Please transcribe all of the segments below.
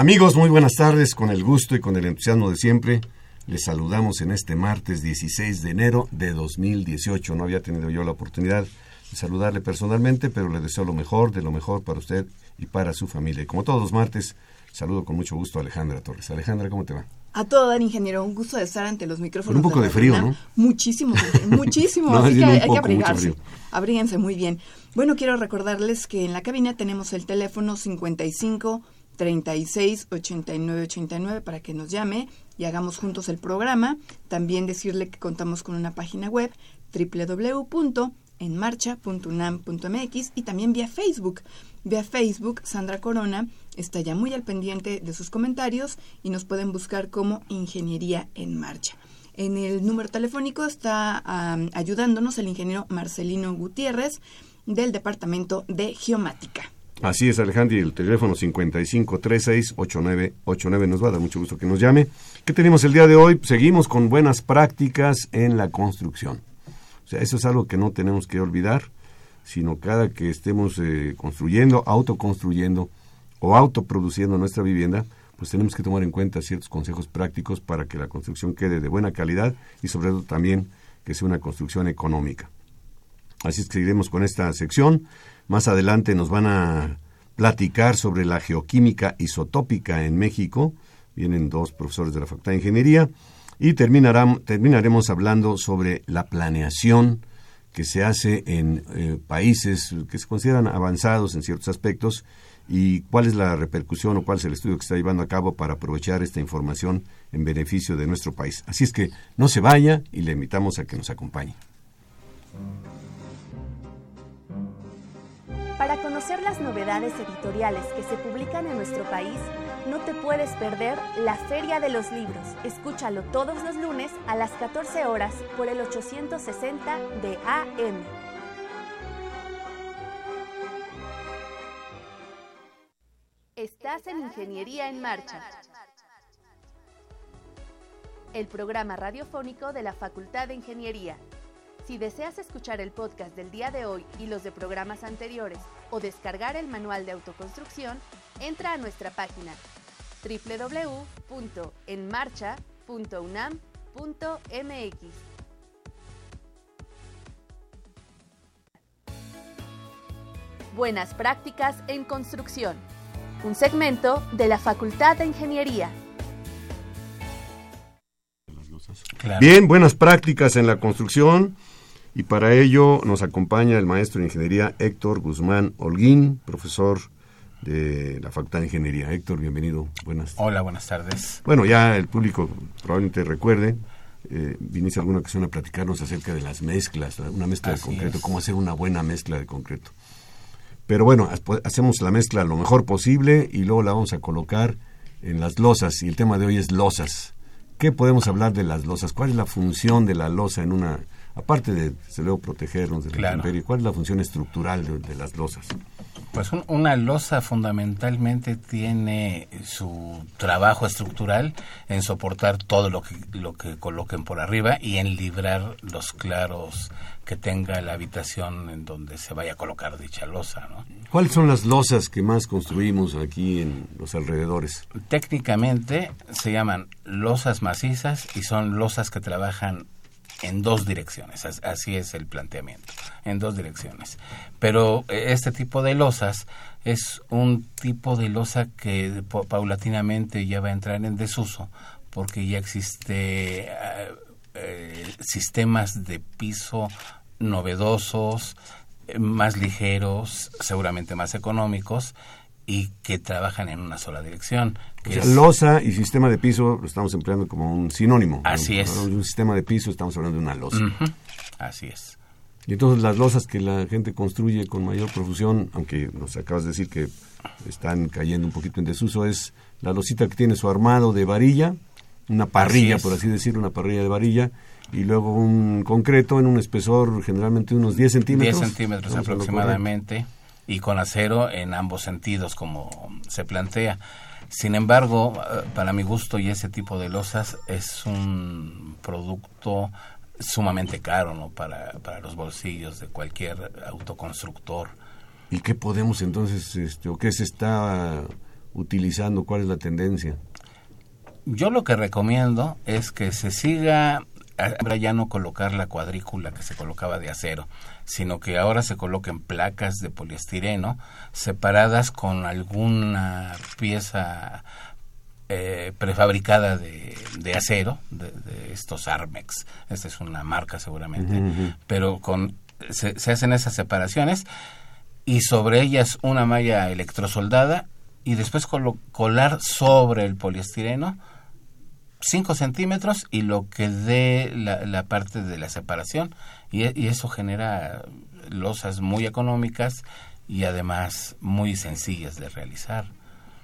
Amigos, muy buenas tardes. Con el gusto y con el entusiasmo de siempre, les saludamos en este martes 16 de enero de 2018. No había tenido yo la oportunidad de saludarle personalmente, pero le deseo lo mejor, de lo mejor para usted y para su familia. Y como todos los martes, saludo con mucho gusto a Alejandra Torres. Alejandra, ¿cómo te va? A todo dar, ingeniero. Un gusto de estar ante los micrófonos. un poco de, frío, ¿no? Muchísimo, muchísimo. así que hay, que abrigarse. Abríguense muy bien. Bueno, quiero recordarles que en la cabina tenemos el teléfono 55 36 89 89 para que nos llame y hagamos juntos el programa. También decirle que contamos con una página web www.enmarcha.unam.mx y también vía Facebook. Vía Facebook, Sandra Corona está ya muy al pendiente de sus comentarios y nos pueden buscar como Ingeniería en Marcha. En el número telefónico está ayudándonos el ingeniero Marcelino Gutiérrez del Departamento de Geomática. Así es, Alejandro, y el teléfono 5536-8989 nos va a dar mucho gusto que nos llame. ¿Qué tenemos el día de hoy? Seguimos con buenas prácticas en la construcción. O sea, eso es algo que no tenemos que olvidar, sino cada que estemos eh, construyendo, autoconstruyendo o autoproduciendo nuestra vivienda, pues tenemos que tomar en cuenta ciertos consejos prácticos para que la construcción quede de buena calidad y sobre todo también que sea una construcción económica. Así es que seguiremos con esta sección. Más adelante nos van a platicar sobre la geoquímica isotópica en México. Vienen dos profesores de la Facultad de Ingeniería. Y terminaremos hablando sobre la planeación que se hace en eh, países que se consideran avanzados en ciertos aspectos y cuál es la repercusión o cuál es el estudio que está llevando a cabo para aprovechar esta información en beneficio de nuestro país. Así es que no se vaya y le invitamos a que nos acompañe. Para conocer las novedades editoriales que se publican en nuestro país, no te puedes perder la Feria de los Libros. Escúchalo todos los lunes a las 14 horas por el 860 de AM. Estás en Ingeniería en Marcha. El programa radiofónico de la Facultad de Ingeniería si deseas escuchar el podcast del día de hoy y los de programas anteriores o descargar el manual de autoconstrucción, entra a nuestra página www.enmarcha.unam.mx. Buenas prácticas en construcción. Un segmento de la Facultad de Ingeniería. Bien, buenas prácticas en la construcción. Y para ello nos acompaña el maestro de ingeniería Héctor Guzmán Holguín, profesor de la Facultad de Ingeniería. Héctor, bienvenido. Buenas. Hola, buenas tardes. Bueno, ya el público probablemente recuerde, eh, viniste alguna ocasión a platicarnos acerca de las mezclas, una mezcla de concreto, cómo hacer una buena mezcla de concreto. Pero bueno, hacemos la mezcla lo mejor posible y luego la vamos a colocar en las losas. Y el tema de hoy es losas. ¿Qué podemos hablar de las losas? ¿Cuál es la función de la losa en una aparte de, se luego, protegernos del claro. ¿cuál es la función estructural de, las losas? Pues una losa fundamentalmente tiene su trabajo estructural en soportar todo lo que, lo que coloquen por arriba y en librar los claros que tenga la habitación en donde se vaya a colocar dicha losa. ¿no? ¿Cuáles son las losas que más construimos aquí en los alrededores? Técnicamente se llaman losas macizas y son losas que trabajan en dos direcciones, así es el planteamiento, en dos direcciones. Pero eh, este tipo de losas es un tipo de losa que paulatinamente ya va a entrar en desuso porque ya existe eh, eh, sistemas de piso novedosos, más ligeros, seguramente más económicos y que trabajan en una sola dirección. Que losa y sistema de piso lo estamos empleando como un sinónimo. Así es. Un sistema de piso estamos hablando de una losa. Así es. Y entonces las losas que la gente construye con mayor profusión, aunque nos acabas de decir que están cayendo un poquito en desuso, es la losita que tiene su armado de varilla, una parrilla, por así decirlo, una parrilla de varilla, y luego un concreto en un espesor generalmente unos 10 centímetros. 10 centímetros aproximadamente y con acero en ambos sentidos, como se plantea. Sin embargo, eh, para mi gusto y ese tipo de losas es un producto sumamente caro ¿no? para, para los bolsillos de cualquier autoconstructor. ¿Y qué podemos entonces, este, o qué se está utilizando? ¿Cuál es la tendencia? Yo lo que recomiendo es que se siga ahora ya no colocar la cuadrícula que se colocaba de acero, sino que ahora se coloquen placas de poliestireno separadas con alguna pieza eh, prefabricada de, acero, de, estos Armex. Esta es una marca seguramente, pero con se, hacen esas separaciones y sobre ellas una malla electrosoldada y después colar sobre el poliestireno 5 centímetros y lo que dé la, parte de la separación y, eso genera losas muy económicas y además muy sencillas de realizar.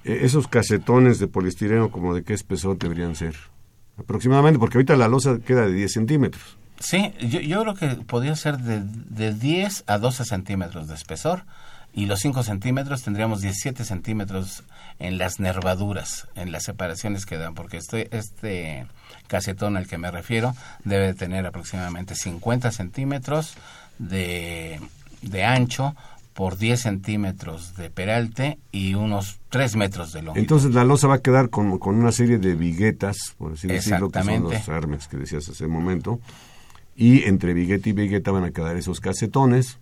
E, esos casetones de poliestireno, como de qué espesor deberían ser? Aproximadamente, porque ahorita la losa queda de 10 centímetros. Sí, yo, yo creo que podría ser de, de 10 a 12 centímetros de espesor y los 5 centímetros tendríamos 17 centímetros en las nervaduras, en las separaciones que dan, porque este, este casetón al que me refiero debe tener aproximadamente 50 centímetros de, de ancho por 10 centímetros de peralte y unos 3 metros de longitud. Entonces la losa va a quedar con, con una serie de viguetas, por así decirlo, que son los armex que decías hace un momento, y entre vigueta y vigueta van a quedar esos casetones,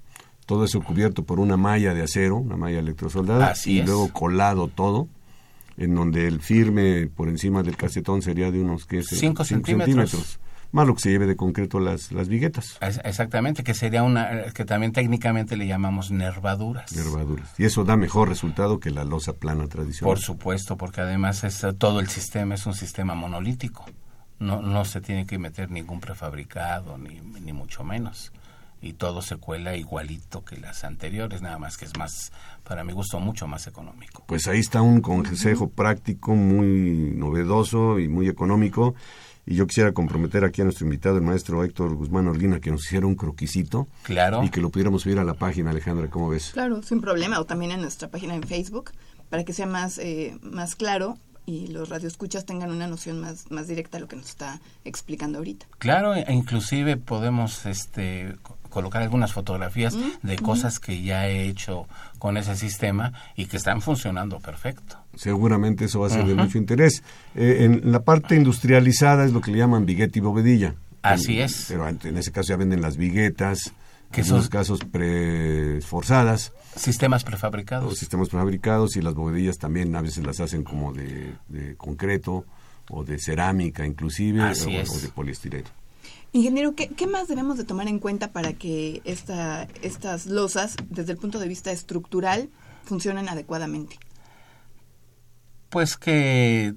todo eso cubierto por una malla de acero, una malla electrosoldada, y luego colado todo, en donde el firme por encima del casetón sería de unos 5 centímetros. Más lo que se lleve de concreto las, las viguetas. Exactamente, que sería una, que también técnicamente le llamamos nervaduras. Nervaduras. Y eso da mejor resultado que la losa plana tradicional. Por supuesto, porque además es, todo el sistema es un sistema monolítico. No, no se tiene que meter ningún prefabricado, ni, ni mucho menos y todo se cuela igualito que las anteriores, nada más que es más, para mi gusto, mucho más económico. Pues ahí está un consejo práctico muy novedoso y muy económico. Y yo quisiera comprometer aquí a nuestro invitado, el maestro Héctor Guzmán Orguina, que nos hiciera un croquisito. Claro. Y que lo pudiéramos subir a la página, Alejandra, ¿cómo ves? Claro, sin problema. O también en nuestra página en Facebook, para que sea más, eh, más claro y los radioescuchas tengan una noción más, más directa de lo que nos está explicando ahorita. Claro, e inclusive podemos este colocar algunas fotografías mm, de cosas que ya he hecho con ese sistema y que están funcionando perfecto. Seguramente eso va a ser de mucho interés. Eh, en la parte industrializada es lo que le llaman vigueta y bovedilla. Así es. Pero en ese caso ya venden las viguetas, que en son casos preforzadas. Sistemas prefabricados. Los sistemas prefabricados y las bovedillas también a veces las hacen como de, concreto o de cerámica inclusive o, o, de poliestireno. Ingeniero, ¿qué, más debemos de tomar en cuenta para que esta, estas losas, desde el punto de vista estructural, funcionen adecuadamente? Pues que,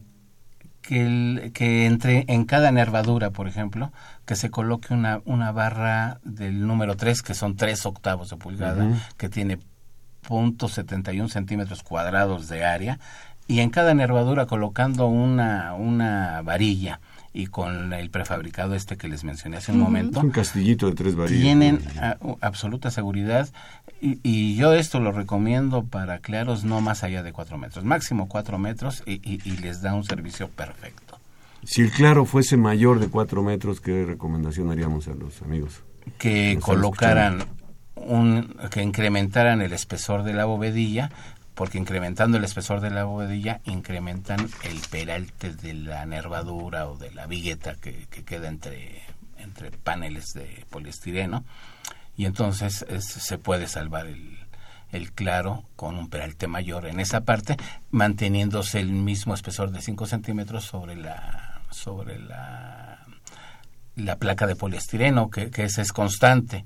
que, que entre en cada nervadura, por ejemplo, que se coloque una, una barra del número 3, que son 3 octavos de pulgada, que tiene .71 centímetros cuadrados de área, y en cada nervadura colocando una, una varilla y con el prefabricado este que les mencioné hace un momento. Un castillito de tres varillas. Tienen absoluta seguridad y, yo esto lo recomiendo para claros no más allá de cuatro metros, máximo cuatro metros y, les da un servicio perfecto. Si el claro fuese mayor de cuatro metros, ¿qué recomendación haríamos a los amigos? Que colocaran un, que incrementaran el espesor de la bovedilla porque incrementando el espesor de la bovedilla incrementan el peralte de la nervadura o de la vigueta que, queda entre, entre paneles de poliestireno y entonces se puede salvar el, el claro con un peralte mayor en esa parte, manteniéndose el mismo espesor de 5 centímetros sobre la sobre la, la placa de poliestireno, que, que es constante.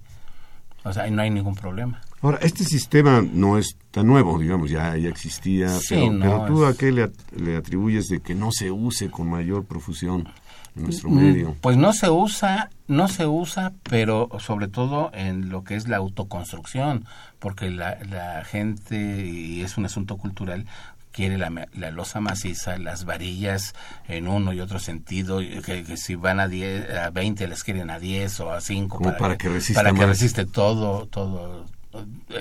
O sea, no hay ningún problema. Ahora, este sistema no es tan nuevo, digamos, ya, ya existía, pero, tú a qué le, le, atribuyes de que no se use con mayor profusión en nuestro mm, medio? Pues no se usa, no se usa, pero sobre todo en lo que es la autoconstrucción, porque la, la gente, y es un asunto cultural, quiere la, la, losa maciza, las varillas en uno y otro sentido, que, si van a, 10, a 20 les quieren a 10 o a 5 para, para, que, resista para que resiste todo, todo.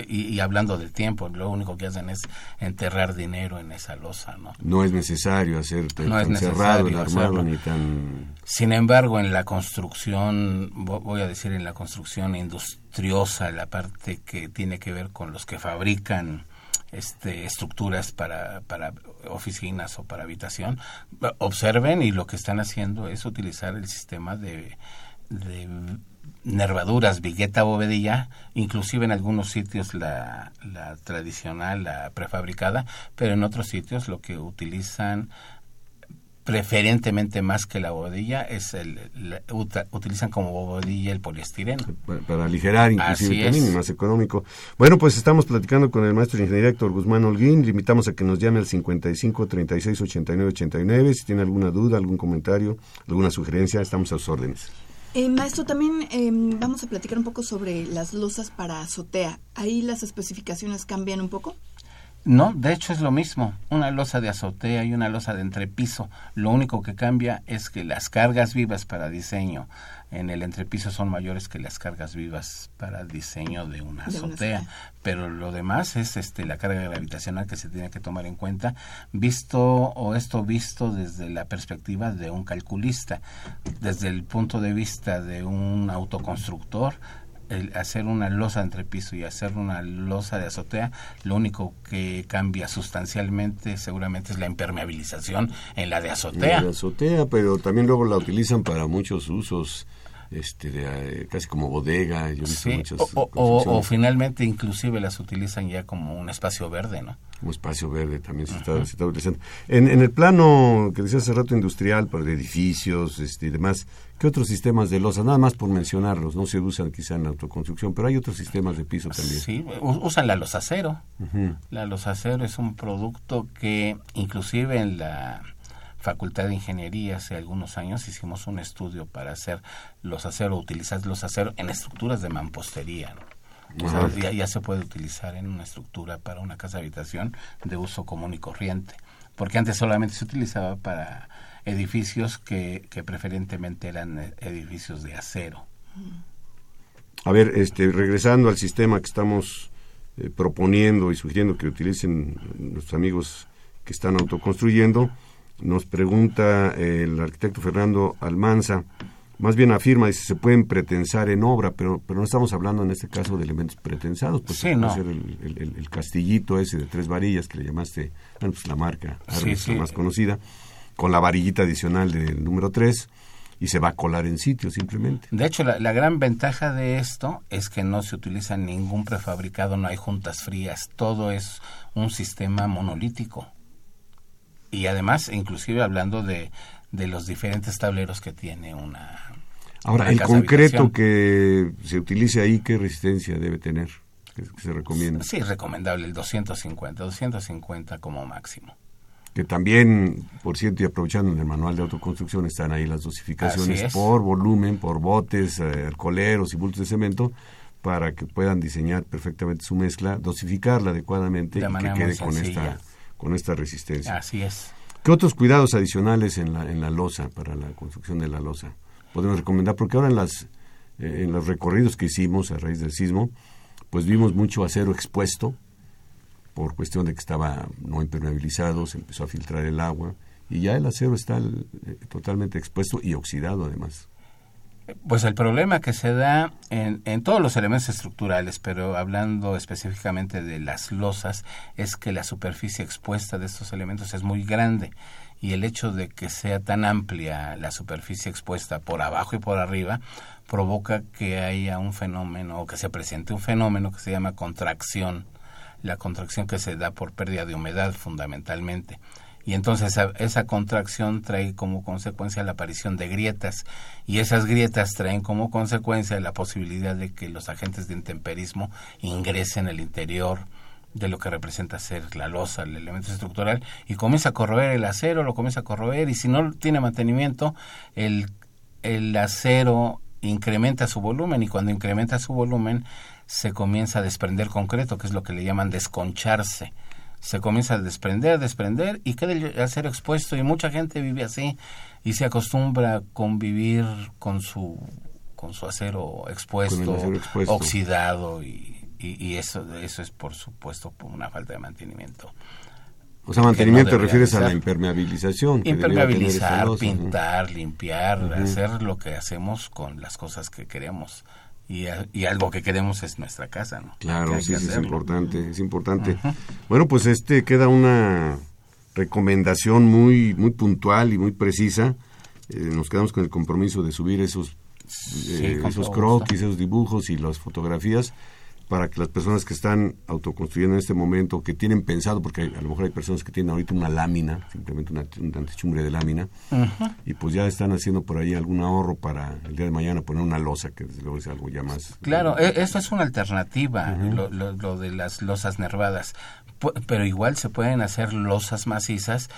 Y, hablando del tiempo, lo único que hacen es enterrar dinero en esa losa, ¿no? No es necesario hacer no tan cerrado el armado ni tan... Sin embargo, en la construcción, voy a decir en la construcción industriosa, la parte que tiene que ver con los que fabrican este, estructuras para, para oficinas o para habitación, observen y lo que están haciendo es utilizar el sistema de, de nervaduras, vigueta bovedilla, inclusive en algunos sitios la, la tradicional, la prefabricada, pero en otros sitios lo que utilizan preferentemente más que la bobadilla es el, utilizan como bobadilla el poliestireno. Para, aligerar inclusive también y más económico. Bueno pues estamos platicando con el maestro de ingeniería Héctor Guzmán Holguín. Le invitamos a que nos llame al 55 36 89 89 si tiene alguna duda algún comentario alguna sugerencia estamos a sus órdenes. Eh, maestro, también em, vamos a platicar un poco sobre las losas para azotea. ¿Ahí las especificaciones cambian un poco? No, de hecho es lo mismo, una losa de azotea y una losa de entrepiso. Lo único que cambia es que las cargas vivas para diseño en el entrepiso son mayores que las cargas vivas para diseño de una azotea, pero lo demás es este la carga gravitacional que se tiene que tomar en cuenta, visto o esto visto desde la perspectiva de un calculista, desde el punto de vista de un autoconstructor, el hacer una losa entre piso y hacer una losa de azotea, lo único que cambia sustancialmente seguramente es la impermeabilización en la de azotea. La azotea, pero también luego la utilizan para muchos usos este de, casi como bodega yo o, finalmente inclusive las utilizan ya como un espacio verde no como espacio verde también se, está, se está, utilizando. En, en el plano que decía hace rato industrial para edificios este y demás qué otros sistemas de losa nada más por mencionarlos no se usan quizá en la autoconstrucción pero hay otros sistemas de piso también. Sí usan la losa acero la losa acero es un producto que inclusive en la Facultad de Ingeniería hace algunos años hicimos un estudio para hacer los aceros, utilizar los aceros en estructuras de mampostería. ya, se puede utilizar en una estructura para una casa de habitación de uso común y corriente, porque antes solamente se utilizaba para edificios que, que preferentemente eran eh, edificios de acero. A ver, este, regresando al sistema que estamos eh, proponiendo y sugiriendo que utilicen nuestros amigos que están autoconstruyendo, nos pregunta el arquitecto Fernando Almanza, más bien afirma, dice, se pueden pretensar en obra, pero, pero no estamos hablando en este caso de elementos pretensados, pues sí, no. ser el, castillito ese de tres varillas que le llamaste, bueno, pues la marca más conocida, con la varillita adicional del número tres, y se va a colar en sitio simplemente. De hecho, la, la, gran ventaja de esto es que no se utiliza ningún prefabricado, no hay juntas frías, todo es un sistema monolítico y además inclusive hablando de, de los diferentes tableros que tiene una ahora el concreto que se utilice ahí qué resistencia debe tener que, se recomienda sí recomendable el 250 250 como máximo. Que también, por cierto, y aprovechando en el manual de autoconstrucción, están ahí las dosificaciones por volumen, por botes, eh, alcoholeros y bultos de cemento, para que puedan diseñar perfectamente su mezcla, dosificarla adecuadamente y que quede con esta con esta resistencia. Así es. ¿Qué otros cuidados adicionales en la, en la losa, para la construcción de la losa, podemos recomendar? Porque ahora en, las, eh, en los recorridos que hicimos a raíz del sismo, pues vimos mucho acero expuesto, por cuestión de que estaba no impermeabilizado, se empezó a filtrar el agua, y ya el acero está eh, totalmente expuesto y oxidado además. Pues el problema que se da en, en, todos los elementos estructurales, pero hablando específicamente de las losas, es que la superficie expuesta de estos elementos es muy grande y el hecho de que sea tan amplia la superficie expuesta por abajo y por arriba provoca que haya un fenómeno o que se presente un fenómeno que se llama contracción, la contracción que se da por pérdida de humedad fundamentalmente. Y entonces esa, contracción trae como consecuencia la aparición de grietas y esas grietas traen como consecuencia la posibilidad de que los agentes de intemperismo ingresen al interior de lo que representa ser la losa, el elemento estructural, y comienza a corroer el acero, lo comienza a corroer, y si no tiene mantenimiento, el, el acero incrementa su volumen, y cuando incrementa su volumen, se comienza a desprender concreto, que es lo que le llaman desconcharse. Se comienza a desprender, desprender, y queda el acero expuesto, y mucha gente vive así, y se acostumbra a convivir con su con su acero expuesto, acero expuesto. oxidado y y, eso, eso es por supuesto por una falta de mantenimiento. O sea, mantenimiento te refieres a la impermeabilización. Impermeabilizar, pintar, limpiar, hacer lo que hacemos con las cosas que queremos. Y, y, algo que queremos es nuestra casa, ¿no? Claro, sí, sí, es importante, es importante. Bueno, pues este queda una recomendación muy muy puntual y muy precisa. Eh, nos quedamos con el compromiso de subir esos eh, esos croquis, esos dibujos y las fotografías para que las personas que están autoconstruyendo en este momento, que tienen pensado, porque a lo mejor hay personas que tienen ahorita una lámina, simplemente una, una de lámina, y pues ya están haciendo por ahí algún ahorro para el día de mañana poner una losa, que desde luego es algo ya más... Claro, e, esto es una alternativa, lo, lo, de las losas nervadas, pero igual se pueden hacer losas macizas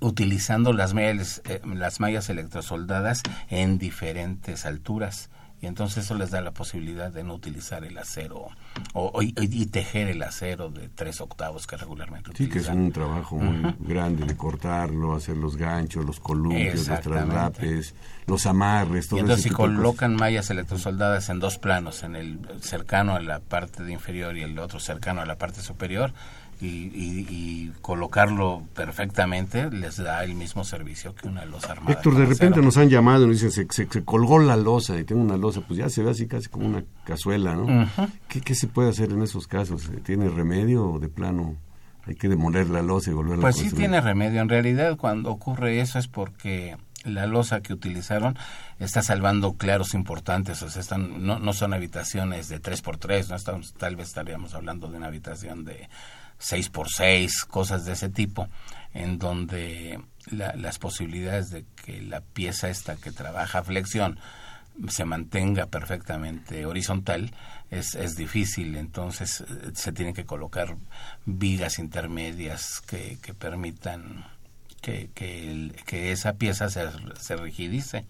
utilizando las mallas, eh, las mallas electrosoldadas en diferentes alturas y entonces eso les da la posibilidad de no utilizar el acero o, y, tejer el acero de tres octavos que regularmente sí que es un trabajo muy grande de cortarlo hacer los ganchos los columpios los traslapes los amarres todo y entonces si colocan mallas electrosoldadas en dos planos en el cercano a la parte de inferior y el otro cercano a la parte superior y, colocarlo perfectamente les da el mismo servicio que una losa armada. Héctor, de repente nos han llamado y nos dicen, se, se, colgó la losa y tengo una losa, pues ya se ve así casi como una cazuela, ¿no? ¿Qué, se puede hacer en esos casos? ¿Tiene remedio o de plano hay que demoler la losa y volverla pues a Pues sí tiene remedio. En realidad cuando ocurre eso es porque la losa que utilizaron está salvando claros importantes, o sea, están, no, no son habitaciones de 3x3, no estamos, tal vez estaríamos hablando de una habitación de 6 por 6 cosas de ese tipo, en donde las posibilidades de que la pieza esta que trabaja flexión se mantenga perfectamente horizontal es, es difícil, entonces eh, se tienen que colocar vigas intermedias que, permitan que, que, que, esa pieza se, se rigidice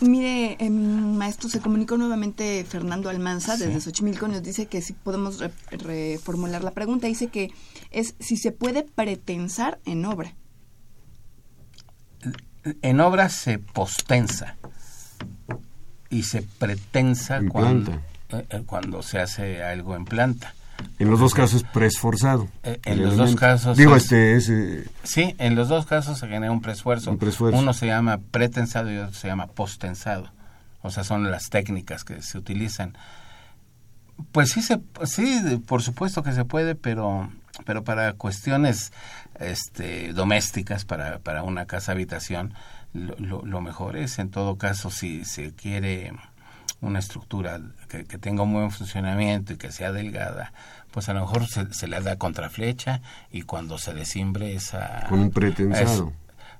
mire, em, maestro, se comunicó nuevamente Fernando Almanza desde Xochimilco. Nos dice que si podemos reformular la pregunta. Dice que es si se puede pretensar en obra. En obra se postensa y se pretensa cuando, eh, eh, cuando se hace algo en planta. En los dos casos preesforzado. Eh, en los dos casos. Digo, este es. Eh, sí, en los dos casos se genera un preesfuerzo. Un preesfuerzo. Uno se llama pretensado y otro se llama postensado. O sea, son las técnicas que se utilizan. Pues sí, se, sí, por supuesto que se puede, pero, pero para cuestiones este, domésticas, para, para una casa habitación, lo, lo mejor es, en todo caso, si se quiere una estructura que, tenga un buen funcionamiento y que sea delgada, pues a lo mejor se, le da contraflecha y cuando se desimbre esa... Con un pretensado.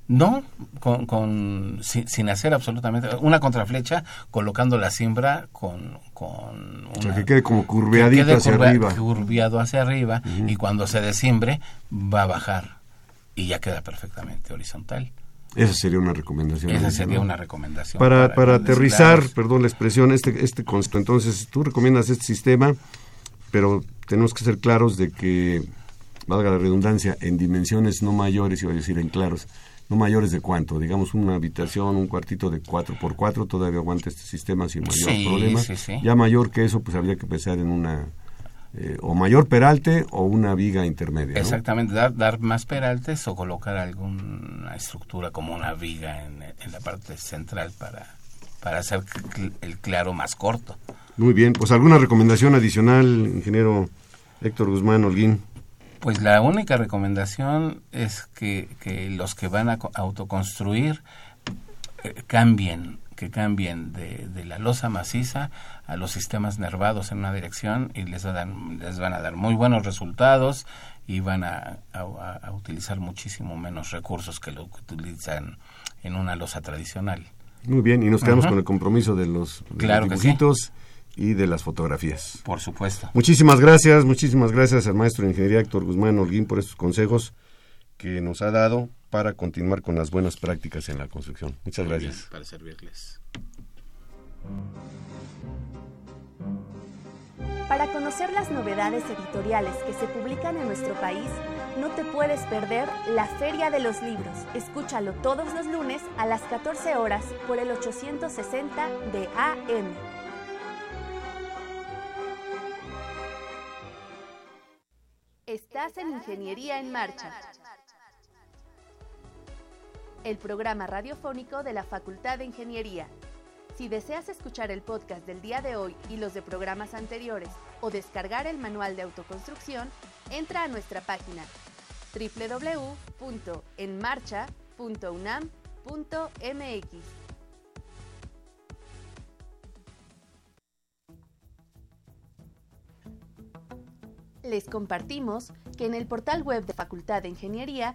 no, con, con sin, hacer absolutamente una contraflecha, colocando la siembra con, con una, o sea, que quede como curveadito hacia arriba. Curviado hacia arriba y cuando se desimbre va a bajar y ya queda perfectamente horizontal. Esa sería una recomendación. Esa sería una recomendación. Para, para, aterrizar, perdón la expresión, este, este concepto. Entonces, tú recomiendas este sistema, pero tenemos que ser claros de que, valga la redundancia, en dimensiones no mayores, iba a decir en claros, no mayores de cuánto. Digamos, una habitación, un cuartito de 4 por 4 todavía aguanta este sistema sin mayor problema. Ya mayor que eso, pues habría que pensar en una eh, o mayor peralte o una viga intermedia. Exactamente, dar, dar más peraltes o colocar alguna estructura como una viga en, la parte central para, para hacer el claro más corto. Muy bien, pues alguna recomendación adicional, ingeniero Héctor Guzmán Holguín. Pues la única recomendación es que, los que van a autoconstruir eh, cambien, que cambien de, la losa maciza a los sistemas nervados en una dirección y les, les van a dar muy buenos resultados y van a, utilizar muchísimo menos recursos que lo que utilizan en una losa tradicional. Muy bien, y nos quedamos con el compromiso de los, dibujitos y de las fotografías. Por supuesto. Muchísimas gracias, muchísimas gracias al maestro de ingeniería Héctor Guzmán Holguín por estos consejos que nos ha dado para continuar con las buenas prácticas en la construcción. Muchas gracias. para servirles. Para conocer las novedades editoriales que se publican en nuestro país, no te puedes perder la Feria de los Libros. Escúchalo todos los lunes a las 14 horas por el 860 de AM. Estás en Ingeniería en Marcha. El programa radiofónico de la Facultad de Ingeniería. Si deseas escuchar el podcast del día de hoy y los de programas anteriores o descargar el manual de autoconstrucción, entra a nuestra página www.enmarcha.unam.mx. Les compartimos que en el portal web de Facultad de Ingeniería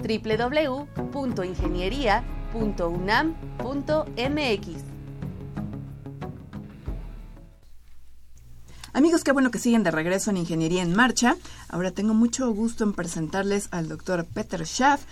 www.ingeniería.unam.mx Amigos, qué bueno que siguen de regreso en Ingeniería en Marcha. Ahora tengo mucho gusto en presentarles al doctor Peter Schaff.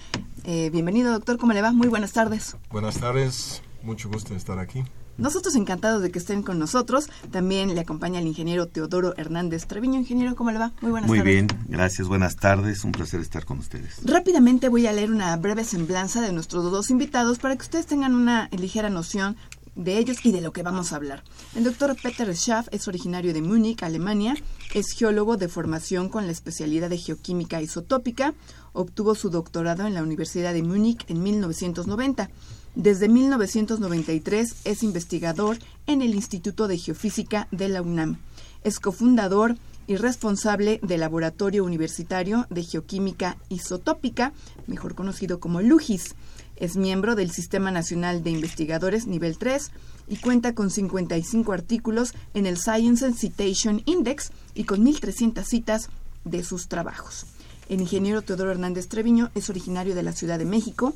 Eh, bienvenido, doctor. ¿Cómo le va? Muy buenas tardes. Buenas tardes. Mucho gusto de estar aquí. Nosotros encantados de que estén con nosotros. También le acompaña el ingeniero Teodoro Hernández Treviño. Ingeniero, ¿cómo le va? Muy buenas tardes. Muy bien, gracias. Buenas tardes. Un placer estar con ustedes. Rápidamente voy a leer una breve semblanza de nuestros dos invitados para que ustedes tengan una ligera noción de ellos y de lo que vamos a hablar. El doctor Peter Schaff es originario de Múnich, Alemania, es geólogo de formación con la especialidad de geoquímica isotópica, obtuvo su doctorado en la Universidad de Múnich en 1990. Desde 1993 es investigador en el Instituto de Geofísica de la UNAM. Es cofundador y responsable del Laboratorio Universitario de Geoquímica Isotópica, mejor conocido como LUGIS es miembro del Sistema Nacional de Investigadores Nivel 3 y cuenta con 55 artículos en el Science Citation Index y con 1.300 citas de sus trabajos. El ingeniero Teodoro Hernández Treviño es originario de la Ciudad de México,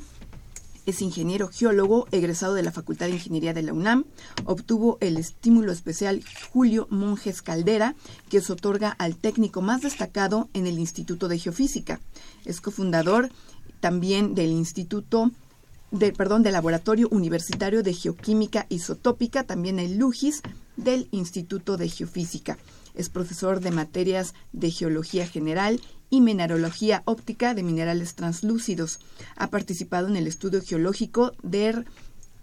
es ingeniero geólogo egresado de la Facultad de Ingeniería de la UNAM. Obtuvo el estímulo especial Julio Monjes Caldera, que se otorga al técnico más destacado en el Instituto de Geofísica. Es cofundador también del Instituto de, perdón, del Laboratorio Universitario de Geoquímica Isotópica, también el LUGIS del Instituto de Geofísica. Es profesor de materias de Geología General y Mineralogía Óptica de Minerales Translúcidos. Ha participado en el estudio geológico de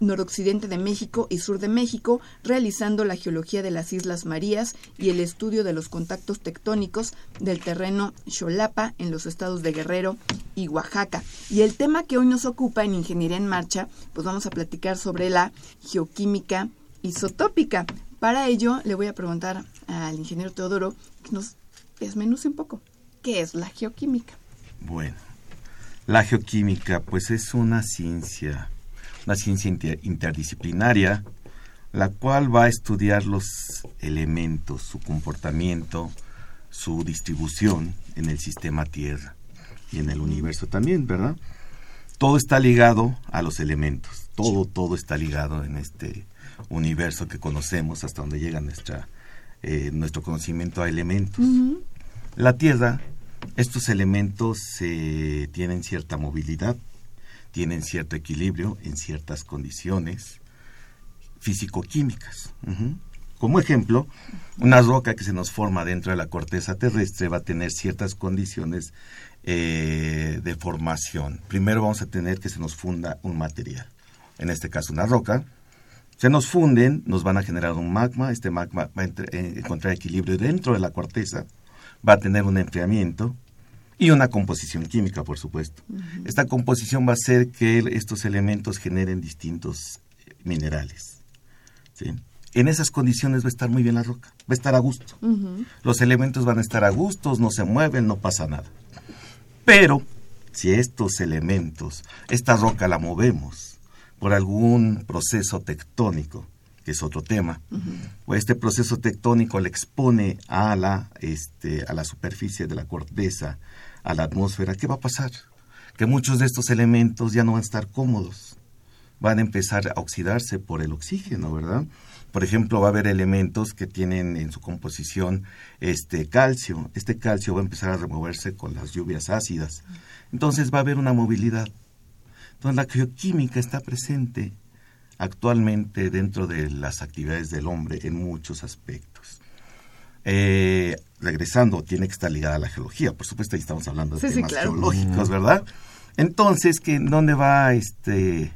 noroccidente de México y sur de México, realizando la geología de las Islas Marías y el estudio de los contactos tectónicos del terreno Xolapa en los estados de Guerrero y Oaxaca. Y el tema que hoy nos ocupa en Ingeniería en Marcha, pues vamos a platicar sobre la geoquímica isotópica. Para ello, le voy a preguntar al ingeniero Teodoro que nos desmenuce un poco. ¿Qué es la geoquímica? Bueno, la geoquímica pues es una ciencia una ciencia interdisciplinaria, la cual va a estudiar los elementos, su comportamiento, su distribución en el sistema Tierra y en el universo también, ¿verdad? Todo está ligado a los elementos, todo, todo está ligado en este universo que conocemos hasta donde llega nuestra, eh, nuestro conocimiento a elementos. La Tierra, estos elementos eh, tienen cierta movilidad, tienen cierto equilibrio en ciertas condiciones físico-químicas. Como ejemplo, una roca que se nos forma dentro de la corteza terrestre va a tener ciertas condiciones eh, de formación. Primero vamos a tener que se nos funda un material, en este caso una roca. Se nos funden, nos van a generar un magma, este magma va a eh, encontrar equilibrio dentro de la corteza, va a tener un enfriamiento y una composición química, por supuesto. Esta composición va a hacer que estos elementos generen distintos minerales. ¿sí? en esas condiciones va a estar muy bien la roca, va a estar a gusto. Los elementos van a estar a gusto, no se mueven, no pasa nada. Pero si estos elementos, esta roca la movemos por algún proceso tectónico, que es otro tema, o este proceso tectónico le expone a la, este, a la superficie de la corteza, a la atmósfera, ¿qué va a pasar? Que muchos de estos elementos ya no van a estar cómodos, van a empezar a oxidarse por el oxígeno, ¿verdad? Por ejemplo, va a haber elementos que tienen en su composición este calcio. Este calcio va a empezar a removerse con las lluvias ácidas. Entonces va a haber una movilidad. Entonces la geoquímica está presente actualmente dentro de las actividades del hombre en muchos aspectos. Eh, regresando, tiene que estar ligada a la geología. Por supuesto, ahí estamos hablando de temas geológicos, ¿verdad? Entonces, ¿que, ¿dónde va este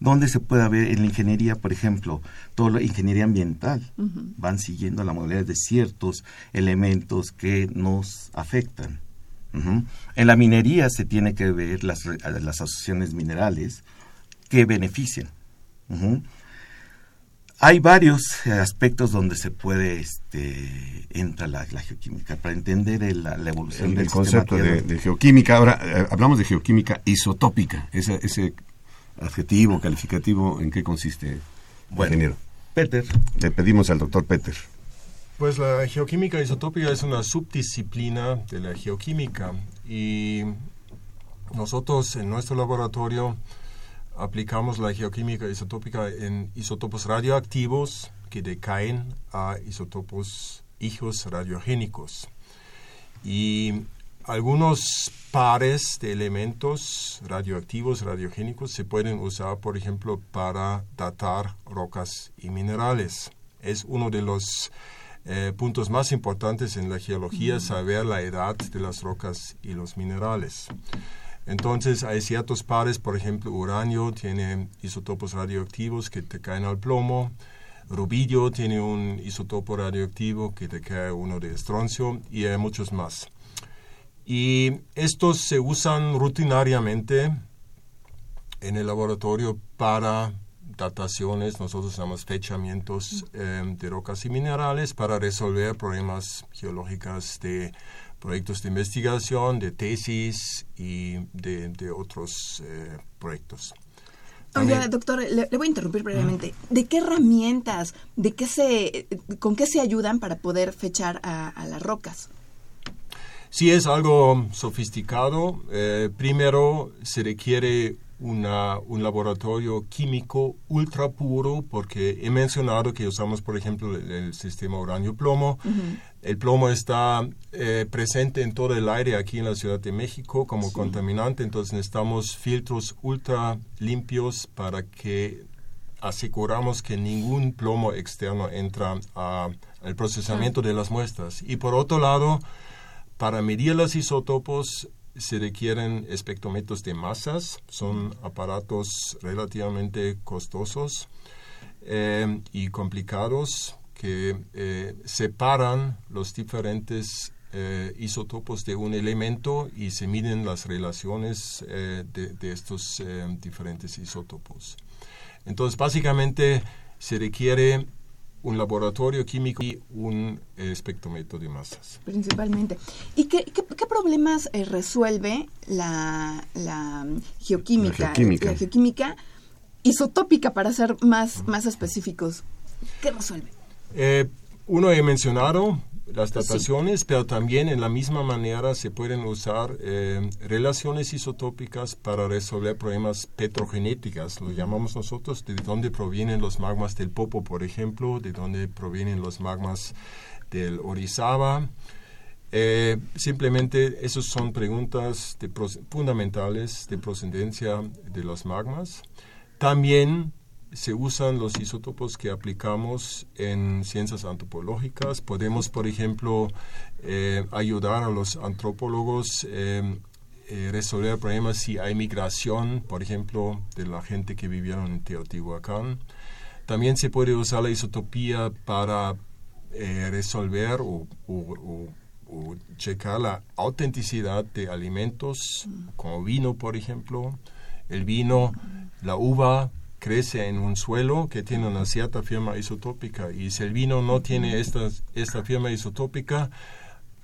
donde se puede ver en la ingeniería, por ejemplo, toda la ingeniería ambiental, van siguiendo la modalidad de ciertos elementos que nos afectan. En la minería se tiene que ver las, las asociaciones minerales que benefician. Hay varios aspectos donde se puede, este, entra la, geoquímica para entender la evolución del concepto de, geoquímica. Ahora eh, hablamos de geoquímica isotópica, ese, ese adjetivo, calificativo, ¿en qué consiste, bueno, ingeniero? Peter. Le pedimos al doctor Peter. Pues la geoquímica isotópica es una subdisciplina de la geoquímica y nosotros en nuestro laboratorio aplicamos la geoquímica isotópica en isótopos radioactivos que decaen a isótopos hijos radiogénicos. Y algunos pares de elementos radioactivos, radiogénicos, se pueden usar, por ejemplo, para datar rocas y minerales. Es uno de los eh, puntos más importantes en la geología, saber la edad de las rocas y los minerales. Entonces hay ciertos pares, por ejemplo, uranio tiene isótopos radioactivos que te caen al plomo, rubidio tiene un isótopo radioactivo que te cae uno de estroncio y hay muchos más. Y estos se usan rutinariamente en el laboratorio para dataciones, nosotros llamamos fechamientos em, de rocas y minerales para resolver problemas geológicos de proyectos de investigación, de tesis y de, otros eh, proyectos. Oye, doctor, le, voy a interrumpir brevemente. ¿De qué herramientas, de qué se, con qué se ayudan para poder fechar a las rocas? Si es algo sofisticado, eh, primero se requiere una, un laboratorio químico ultra puro, porque he mencionado que usamos, por ejemplo, el, sistema uranio-plomo. El plomo está eh, presente en todo el aire aquí en la Ciudad de México como contaminante, entonces necesitamos filtros ultra limpios para que aseguramos que ningún plomo externo entra al procesamiento de las muestras. Y por otro lado, para medir los isótopos se requieren espectrómetros de masas, son aparatos relativamente costosos eh, y complicados que eh, separan los diferentes eh, isótopos de un elemento y se miden las relaciones de, de, estos diferentes isótopos. Entonces, básicamente se requiere un laboratorio químico y un espectrómetro de masas. Principalmente. ¿Y qué, qué, problemas eh, resuelve la, la, geoquímica, la, geoquímica. isotópica, para ser más, más específicos? ¿Qué resuelve? Eh, uno he mencionado las dataciones, pero también en la misma manera se pueden usar eh, relaciones isotópicas para resolver problemas petrogenéticos, lo llamamos nosotros, de dónde provienen los magmas del Popo, por ejemplo, de dónde provienen los magmas del Orizaba. Eh, simplemente esas son preguntas fundamentales de procedencia de los magmas. También se usan los isótopos que aplicamos en ciencias antropológicas. Podemos, por ejemplo, eh, ayudar a los antropólogos eh, eh, resolver problemas si hay migración, por ejemplo, de la gente que vivieron en Teotihuacán. También se puede usar la isotopía para eh, resolver o, checar la autenticidad de alimentos, como vino, por ejemplo. El vino, la uva crece en un suelo que tiene una cierta firma isotópica y si el vino no tiene esta, esta firma isotópica,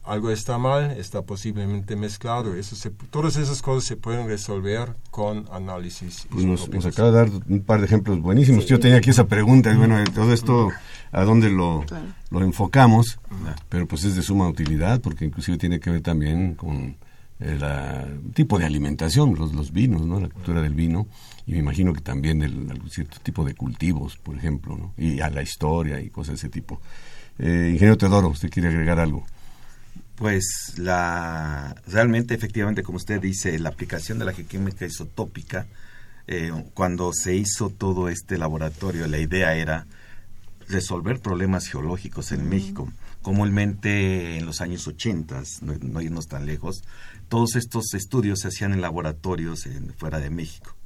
algo está mal, está posiblemente mezclado. Eso todas esas cosas se pueden resolver con análisis. Pues nos, acaba de dar un par de ejemplos buenísimos. Yo tenía aquí esa pregunta, y bueno, de todo esto, ¿a dónde lo, lo enfocamos? Pero pues es de suma utilidad, porque inclusive tiene que ver también con el tipo de alimentación, los, los vinos, ¿no? La cultura del vino, y me imagino que también del cierto tipo de cultivos, por ejemplo, ¿no? Y a la historia y cosas de ese tipo. Eh, ingeniero Teodoro, ¿usted quiere agregar algo? Pues la realmente, efectivamente, como usted dice, la aplicación de la geoquímica isotópica, eh, cuando se hizo todo este laboratorio, la idea era resolver problemas geológicos en México. Comúnmente en los años 80, no, irnos tan lejos, todos estos estudios se hacían en laboratorios en, fuera de México.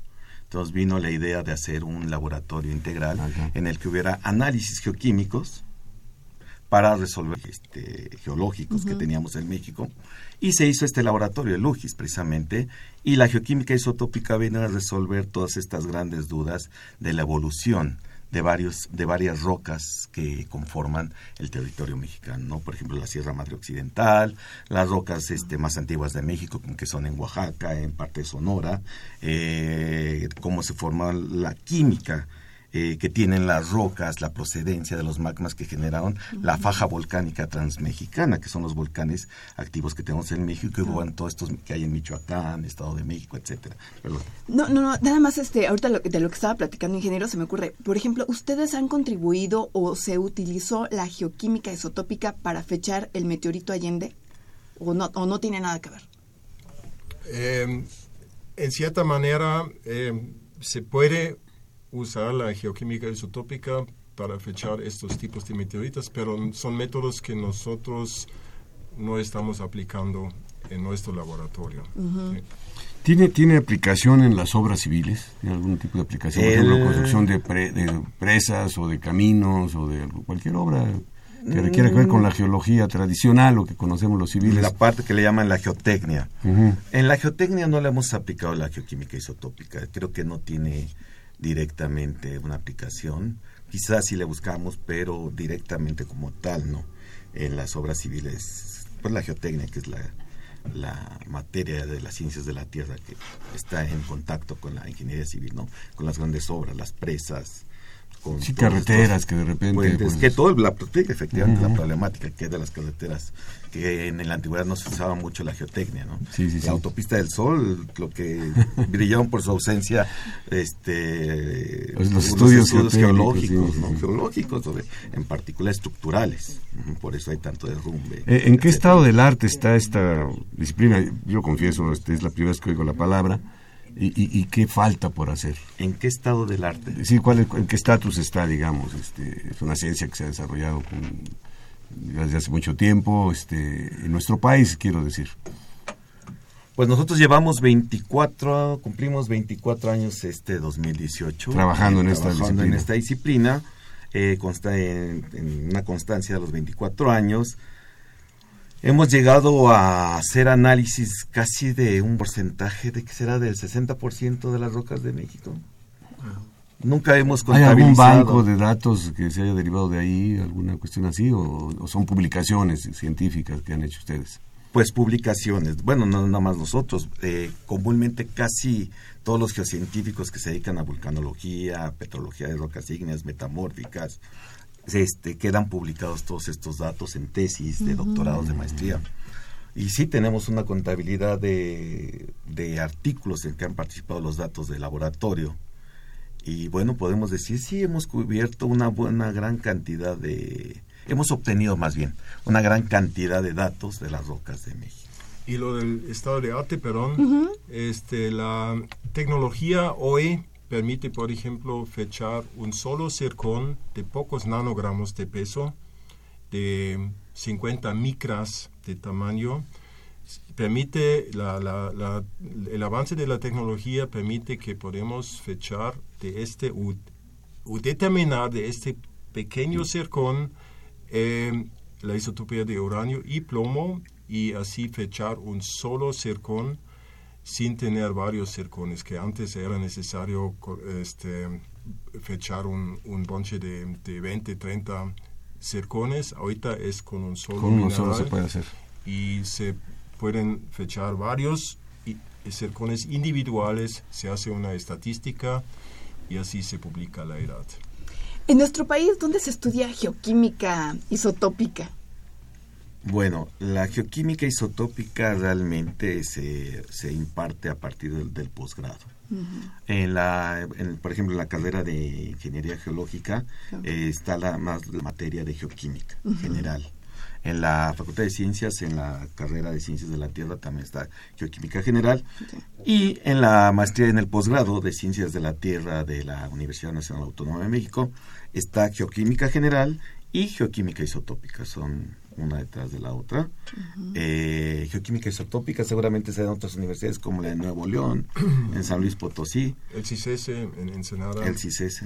Entonces vino la idea de hacer un laboratorio integral en el que hubiera análisis geoquímicos, para resolver este, geológicos que teníamos en México. Y se hizo este laboratorio, el UGIS, precisamente, y la geoquímica isotópica viene a resolver todas estas grandes dudas de la evolución de varios de varias rocas que conforman el territorio mexicano, Por ejemplo, la Sierra Madre Occidental, las rocas este, más antiguas de México, que son en Oaxaca, en parte de Sonora, eh, cómo se forma la química eh, que tienen las rocas, la procedencia de los magmas que generaron la faja volcánica transmexicana, que son los volcanes activos que tenemos en México y luego todos estos que hay en Michoacán, Estado de México, etcétera. No, no, no, nada más este, ahorita de lo que estaba platicando, ingeniero, se me ocurre, por ejemplo, ¿ustedes han contribuido o se utilizó la geoquímica isotópica para fechar el meteorito Allende? ¿O no, o no tiene nada que ver? Em, en cierta manera, em, se puede usar la geoquímica isotópica para fechar estos tipos de meteoritos, pero son métodos que nosotros no estamos aplicando en nuestro laboratorio. ¿Tiene, ¿Tiene aplicación en las obras civiles? ¿Tiene algún tipo de aplicación? Por ejemplo, construcción de, de presas o de caminos o de cualquier obra que requiera que ver con la geología tradicional o que conocemos los civiles. La parte que le llaman la geotecnia. En la geotecnia no le hemos aplicado la geoquímica isotópica. Creo que no tiene directamente una aplicación. Quizás si le buscamos, pero directamente como tal, ¿no? En las obras civiles, pues la geotecnia, que es la materia de las ciencias de la Tierra que está en contacto con la ingeniería civil, ¿no? Con las grandes obras, las presas, sí, carreteras que de repente... Pues, que todo la efectivamente la problemática que es de las carreteras, que en la antigüedad no se usaba mucho la geotecnia, ¿no? Sí, sí, la autopista del sol, lo que brillaron por su ausencia, este... Pues los estudios, geológicos, ¿no? Geológicos, en particular estructurales, por eso hay tanto derrumbe. Eh, ¿En qué estado del arte está esta disciplina? Yo confieso, este es la primera vez que oigo la palabra y, qué falta por hacer. ¿En qué estado del arte? Sí, ¿cuál ¿en qué estatus está, digamos? Este, es una ciencia que se ha desarrollado desde hace mucho tiempo este, en nuestro país, quiero decir. Pues nosotros llevamos 24, cumplimos 24 años este 2018. Trabajando en esta disciplina. en esta disciplina, eh, consta en, en, una constancia de los 24 años hemos llegado a hacer análisis casi de un porcentaje de que será del 60% de las rocas de México. Nunca hemos contabilizado. ¿Hay algún banco de datos que se haya derivado de ahí, alguna cuestión así, o, son publicaciones científicas que han hecho ustedes? Pues publicaciones, bueno, no nada más nosotros, eh, comúnmente casi todos los geocientíficos que se dedican a vulcanología, petrología de rocas ígneas, metamórficas, este, quedan publicados todos estos datos en tesis de doctorados de maestría. Y sí tenemos una contabilidad de, de artículos en que han participado los datos de laboratorio. Y bueno, podemos decir, sí, hemos cubierto una buena gran cantidad de... Hemos obtenido más bien una gran cantidad de datos de las rocas de México. Y lo del estado de arte, perdón, este, la tecnología hoy permite, por ejemplo, fechar un solo circón de pocos nanogramos de peso, de 50 micras de tamaño, permite, la, la, la, el avance de la tecnología permite que podemos fechar de este o, determinar de este pequeño circón eh, la isotopía de uranio y plomo y así fechar un solo circón sin tener varios circones, que antes era necesario este, fechar un, un bonche de, de 20, 30 circones, ahorita es con un solo Con uno solo se puede hacer. Y se pueden fechar varios circones individuales, se hace una estadística y así se publica la edad. En nuestro país, ¿dónde se estudia geoquímica isotópica? Bueno, la geoquímica isotópica realmente se, se imparte a partir del, posgrado. En la, por ejemplo, en la carrera de ingeniería geológica eh, está la más la materia de geoquímica general. En la Facultad de Ciencias, en la carrera de Ciencias de la Tierra también está geoquímica general. Y en la maestría en el posgrado de Ciencias de la Tierra de la Universidad Nacional Autónoma de México está geoquímica general y geoquímica isotópica. Son una detrás de la otra. Eh, geoquímica isotópica seguramente se da en otras universidades como la de Nuevo León, en San Luis Potosí. El CICES en Ensenada. El CICES.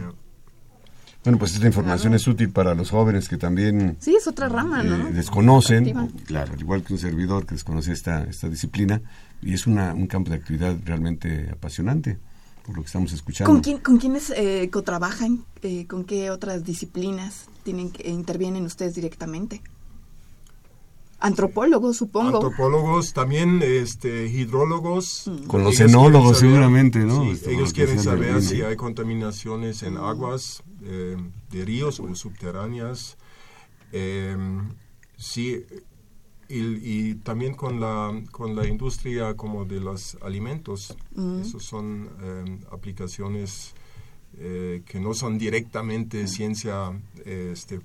Bueno, pues esta información es útil para los jóvenes que también... Sí, es otra rama, ¿no? Eh, desconocen, claro, al igual que un servidor que desconoce esta, esta disciplina, y es una, un campo de actividad realmente apasionante, por lo que estamos escuchando. ¿Con, quién, con quiénes eh, cotrabajan? Eh, ¿Con qué otras disciplinas tienen que, intervienen ustedes directamente? Antropólogos, supongo. Antropólogos, también este, hidrólogos. Mm. Con los enólogos, seguramente, ¿no? Este, ellos quieren saber si hay contaminaciones en aguas eh, de ríos o subterráneas. Eh, sí, y, también con la, con la industria como de los alimentos. Mm. Esos son eh, aplicaciones eh, que no son directamente ciencia este,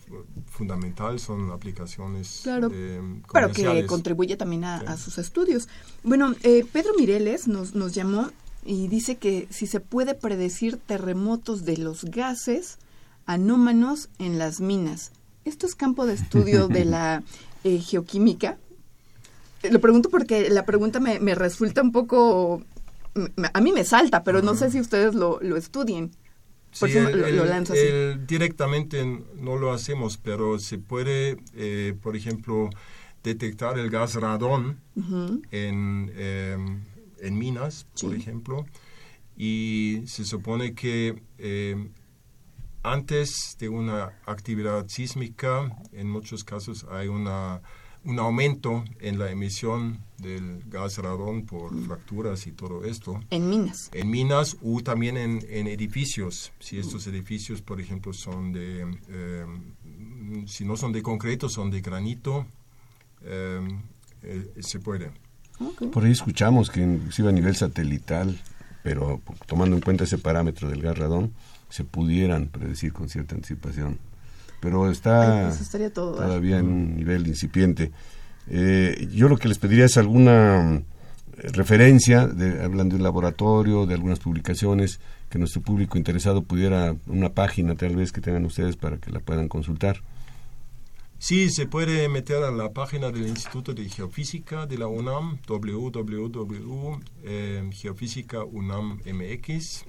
fundamental, son aplicaciones claro, pero que contribuye también a, sus estudios. Bueno, eh, Pedro Mireles nos, nos llamó y dice que si se puede predecir terremotos de los gases anómanos en las minas. ¿Esto es campo de estudio de la eh, geoquímica? Lo pregunto porque la pregunta me, me resulta un poco... A mí me salta, pero no sé si ustedes lo, lo estudien directamente no lo hacemos, pero se puede, eh, por ejemplo, detectar el gas radón en, em, en, minas, por ejemplo, y se supone que em, antes de una actividad sísmica, en muchos casos hay una un aumento en la emisión del gas radón por mm. fracturas y todo esto. En minas. En minas o también en, edificios. Si estos edificios, por ejemplo, son de, em, si no son de concreto, son de granito, em, eh, se puede. Por ahí escuchamos que inclusive a nivel satelital, pero tomando en cuenta ese parámetro del gas radón, se pudieran predecir con cierta anticipación pero está pues todavía en un nivel incipiente. Eh, yo lo que les pediría es alguna mm, referencia, de, hablando de un laboratorio, de algunas publicaciones, que nuestro público interesado pudiera, una página tal vez que tengan ustedes para que la puedan consultar. Sí, se puede meter a la página del Instituto de Geofísica de la UNAM, www.geofísicaunam.mx,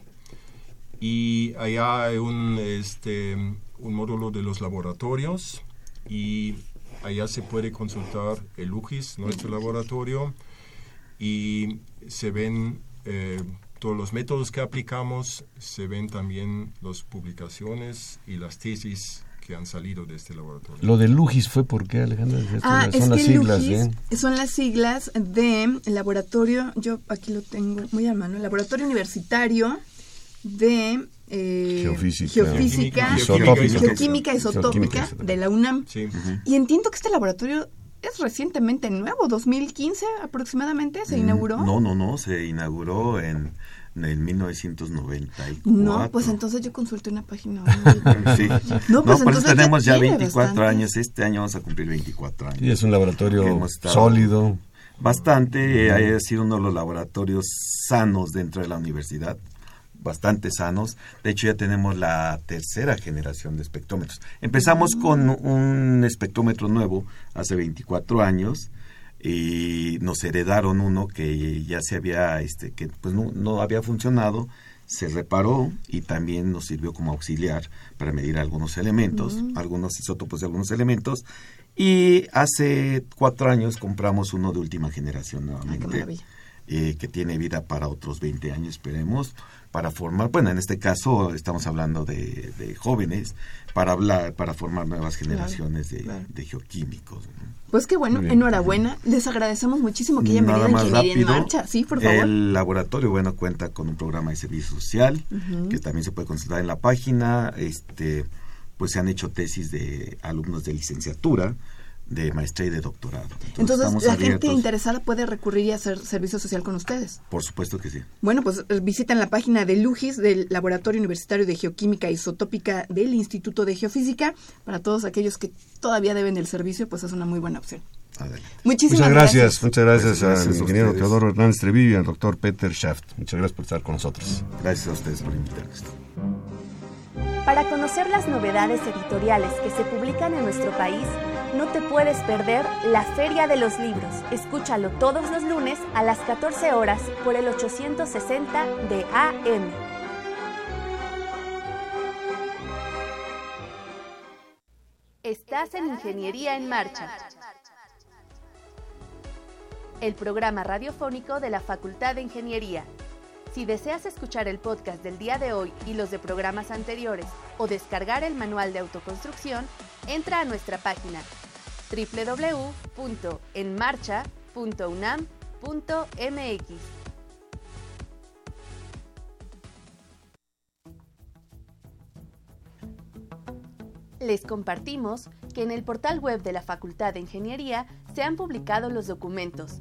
y allá hay un, este, un módulo de los laboratorios y allá se puede consultar el UGIS, nuestro laboratorio, y se ven eh, todos los métodos que aplicamos, se ven también las publicaciones y las tesis que han salido de este laboratorio. Lo del LUGIS fue porque, Alejandra, ah, son las siglas, ¿eh? Son las siglas de laboratorio, yo aquí lo tengo muy a mano, laboratorio universitario de eh, geofísica, geoquímica, isotópica de la UNAM. Y entiendo que este laboratorio es recientemente nuevo, 2015 aproximadamente se mm, inauguró. No, no, no, se inauguró en, en 1994. No, pues entonces yo consulté una página. sí. No, pues, entonces tenemos ya, 24 años, este año vamos a cumplir 24 años. Y es un laboratorio sólido. Bastante, ha sido uno de los laboratorios sanos dentro de la universidad bastante sanos. De hecho, ya tenemos la tercera generación de espectrómetros. Empezamos con un espectrómetro nuevo hace 24 años. y nos heredaron uno que ya se había, este, que pues no, no había funcionado, se reparó y también nos sirvió como auxiliar para medir algunos elementos, algunos isótopos de algunos elementos. Y hace cuatro años compramos uno de última generación nuevamente, eh, que tiene vida para otros 20 años, esperemos, para formar, bueno, en este caso estamos hablando de, jóvenes, para hablar, para formar nuevas generaciones de, geoquímicos. Pues qué bueno, enhorabuena. Les agradecemos muchísimo que hayan venido a Ingeniería en Marcha. Sí, por favor. El laboratorio, bueno, cuenta con un programa de servicio social que también se puede consultar en la página. Este, pues se han hecho tesis de alumnos de licenciatura de maestría y de doctorado. Entonces, la gente interesada puede recurrir y hacer servicio social con ustedes. Por supuesto que sí. Bueno, pues eh, visiten la página de LUGIS, del Laboratorio Universitario de Geoquímica Isotópica del Instituto de Geofísica. Para todos aquellos que todavía deben el servicio, pues es una muy buena opción. Adelante. Muchísimas muchas gracias, Muchas gracias, al ingeniero Teodoro Hernández Treviño y al doctor Peter Schaft. Muchas gracias por estar con nosotros. Gracias a ustedes por invitarnos. Para conocer las novedades editoriales que se publican en nuestro país, no te puedes perder la Feria de los Libros. Escúchalo todos los lunes a las 14 horas por el 860 de AM. Estás en Ingeniería en Marcha. El programa radiofónico de la Facultad de Ingeniería. Si deseas escuchar el podcast del día de hoy y los de programas anteriores o descargar el manual de autoconstrucción, entra a nuestra página www.enmarcha.unam.mx. Les compartimos que en el portal web de la Facultad de Ingeniería se han publicado los documentos,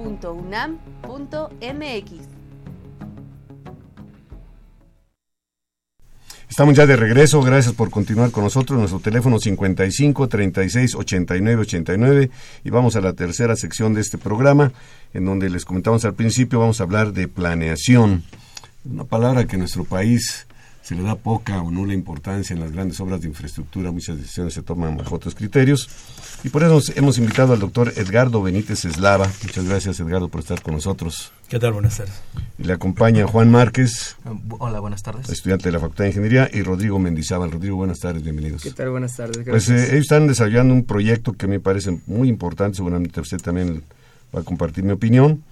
www.ingeniería.unam.mx Estamos ya de regreso, gracias por continuar con nosotros. Nuestro teléfono 55 36 89 89 y vamos a la tercera sección de este programa en donde les comentamos al principio vamos a hablar de planeación, una palabra que nuestro país se le da poca o nula importancia en las grandes obras de infraestructura, muchas decisiones se toman bajo otros criterios. Y por eso hemos invitado al doctor Edgardo Benítez Eslava. Muchas gracias, Edgardo, por estar con nosotros. ¿Qué tal? Buenas tardes. Y le acompaña Juan Márquez. Hola, buenas tardes. Estudiante de la Facultad de Ingeniería. Y Rodrigo Mendizábal. Rodrigo, buenas tardes, bienvenidos. ¿Qué tal? Buenas tardes. Pues eh, ellos están desarrollando un proyecto que me parece muy importante. Seguramente usted también va a compartir mi opinión.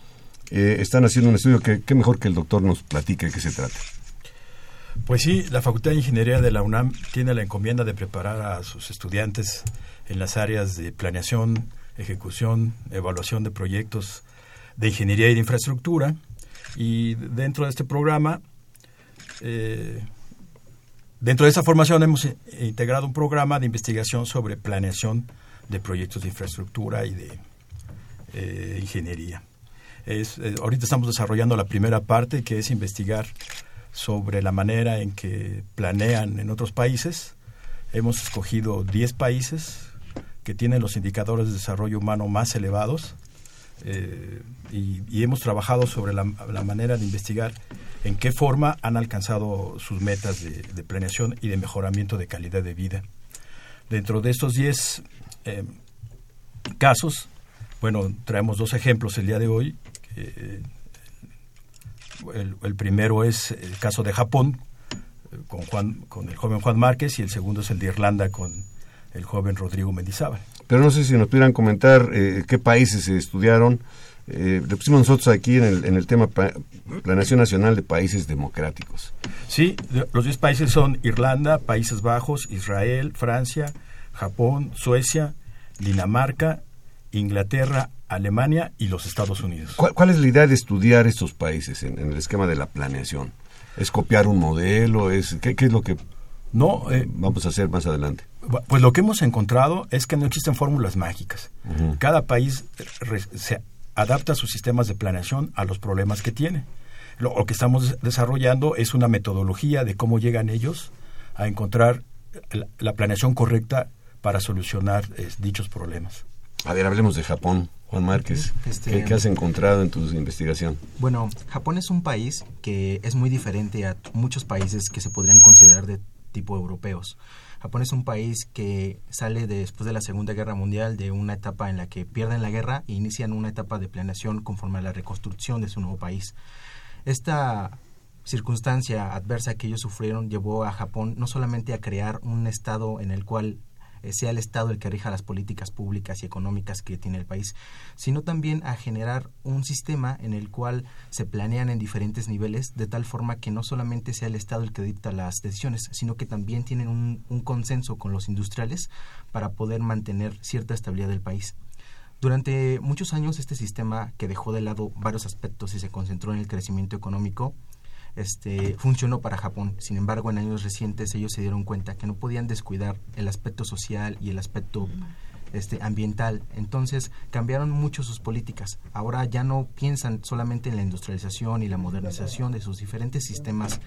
Eh, están haciendo un estudio que, qué mejor que el doctor nos platique de qué se trata. Pues sí, la Facultad de Ingeniería de la UNAM tiene la encomienda de preparar a sus estudiantes en las áreas de planeación, ejecución, evaluación de proyectos de ingeniería y de infraestructura. Y dentro de este programa, eh, dentro de esa formación hemos integrado un programa de investigación sobre planeación de proyectos de infraestructura y de eh, ingeniería. Eh, ahorita estamos desarrollando la primera parte, que es investigar sobre la manera en que planean en otros países. Hemos escogido 10 países que tienen los indicadores de desarrollo humano más elevados eh, y, hemos trabajado sobre la, manera de investigar en qué forma han alcanzado sus metas de, planeación y de mejoramiento de calidad de vida. Dentro de estos 10 eh, casos, bueno, traemos dos ejemplos el día de hoy. El, primero es el caso de Japón, con, Juan, con el joven Juan Márquez, y el segundo es el de Irlanda con el joven Rodrigo Mendizábal. Pero no sé si nos pudieran comentar eh, qué países se estudiaron. Eh, lo pusimos nosotros aquí en el, en el tema Planeación Nacional de Países Democráticos. Sí, los 10 países son Irlanda, Países Bajos, Israel, Francia, Japón, Suecia, Dinamarca, Inglaterra, Alemania y los Estados Unidos. ¿Cuál, es la idea de estudiar estos países en, el esquema de la planeación? ¿Es copiar un modelo? ¿Es, qué, qué es lo que no, eh, vamos a hacer más adelante? Pues lo que hemos encontrado es que no existen fórmulas mágicas. Cada país se adapta sus sistemas de planeación a los problemas que tiene. Lo, que estamos desarrollando es una metodología de cómo llegan ellos a encontrar la, planeación correcta para solucionar dichos problemas. A ver, hablemos de Japón. Juan Márquez, este, ¿qué, has encontrado en tu investigación? Bueno, Japón es un país que es muy diferente a muchos países que se podrían considerar de tipo europeos. Japón es un país que sale después de la Segunda Guerra Mundial de una etapa en la que pierden la guerra e inician una etapa de planeación conforme a la reconstrucción de su nuevo país. Esta circunstancia adversa que ellos sufrieron llevó a Japón no solamente a crear un estado en el cual eh, sea el Estado el que rija las políticas públicas y económicas que tiene el país, sino también a generar un sistema en el cual se planean en diferentes niveles de tal forma que no solamente sea el Estado el que dicta las decisiones, sino que también tienen un, un consenso con los industriales para poder mantener cierta estabilidad del país. Durante muchos años este sistema que dejó de lado varios aspectos y se concentró en el crecimiento económico este, funcionó para Japón. Sin embargo, en años recientes ellos se dieron cuenta que no podían descuidar el aspecto social y el aspecto este, ambiental. Entonces cambiaron mucho sus políticas. Ahora ya no piensan solamente en la industrialización y la modernización de sus diferentes sistemas